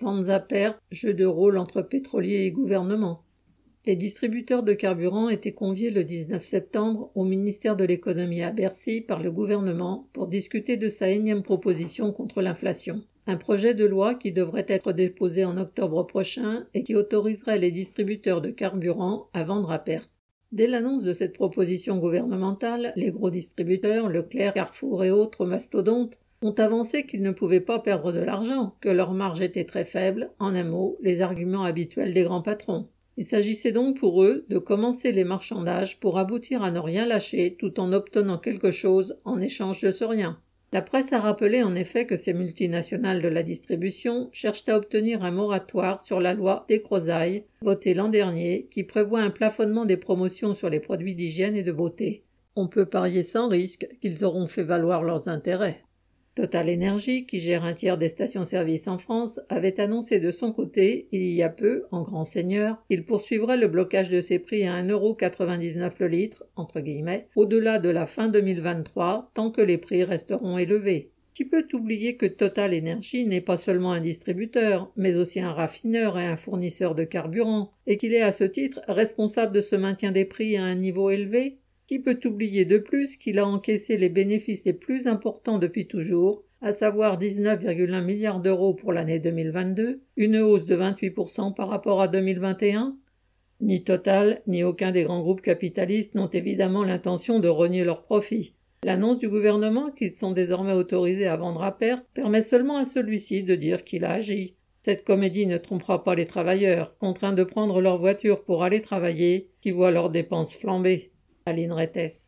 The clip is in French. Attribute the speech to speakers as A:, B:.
A: ventes à perte, jeu de rôle entre pétroliers et gouvernement. Les distributeurs de carburant étaient conviés le 19 septembre au ministère de l'économie à Bercy par le gouvernement pour discuter de sa énième proposition contre l'inflation. Un projet de loi qui devrait être déposé en octobre prochain et qui autoriserait les distributeurs de carburant à vendre à perte. Dès l'annonce de cette proposition gouvernementale, les gros distributeurs, Leclerc, Carrefour et autres mastodontes, ont avancé qu'ils ne pouvaient pas perdre de l'argent, que leur marge était très faible, en un mot, les arguments habituels des grands patrons. Il s'agissait donc pour eux de commencer les marchandages pour aboutir à ne rien lâcher tout en obtenant quelque chose en échange de ce rien. La presse a rappelé en effet que ces multinationales de la distribution cherchent à obtenir un moratoire sur la loi des Crozailles, votée l'an dernier, qui prévoit un plafonnement des promotions sur les produits d'hygiène et de beauté. On peut parier sans risque qu'ils auront fait valoir leurs intérêts. Total Energy, qui gère un tiers des stations-service en France, avait annoncé de son côté, il y a peu, en grand seigneur, qu'il poursuivrait le blocage de ses prix à 1,99€ le litre, entre guillemets, au-delà de la fin 2023, tant que les prix resteront élevés. Qui peut oublier que Total Energy n'est pas seulement un distributeur, mais aussi un raffineur et un fournisseur de carburant, et qu'il est à ce titre responsable de ce maintien des prix à un niveau élevé? Qui peut oublier de plus qu'il a encaissé les bénéfices les plus importants depuis toujours, à savoir 19,1 milliards d'euros pour l'année 2022, une hausse de 28% par rapport à 2021 Ni Total, ni aucun des grands groupes capitalistes n'ont évidemment l'intention de renier leurs profits. L'annonce du gouvernement qu'ils sont désormais autorisés à vendre à perte permet seulement à celui-ci de dire qu'il a agi. Cette comédie ne trompera pas les travailleurs, contraints de prendre leur voiture pour aller travailler, qui voient leurs dépenses flamber. Aline Rettes.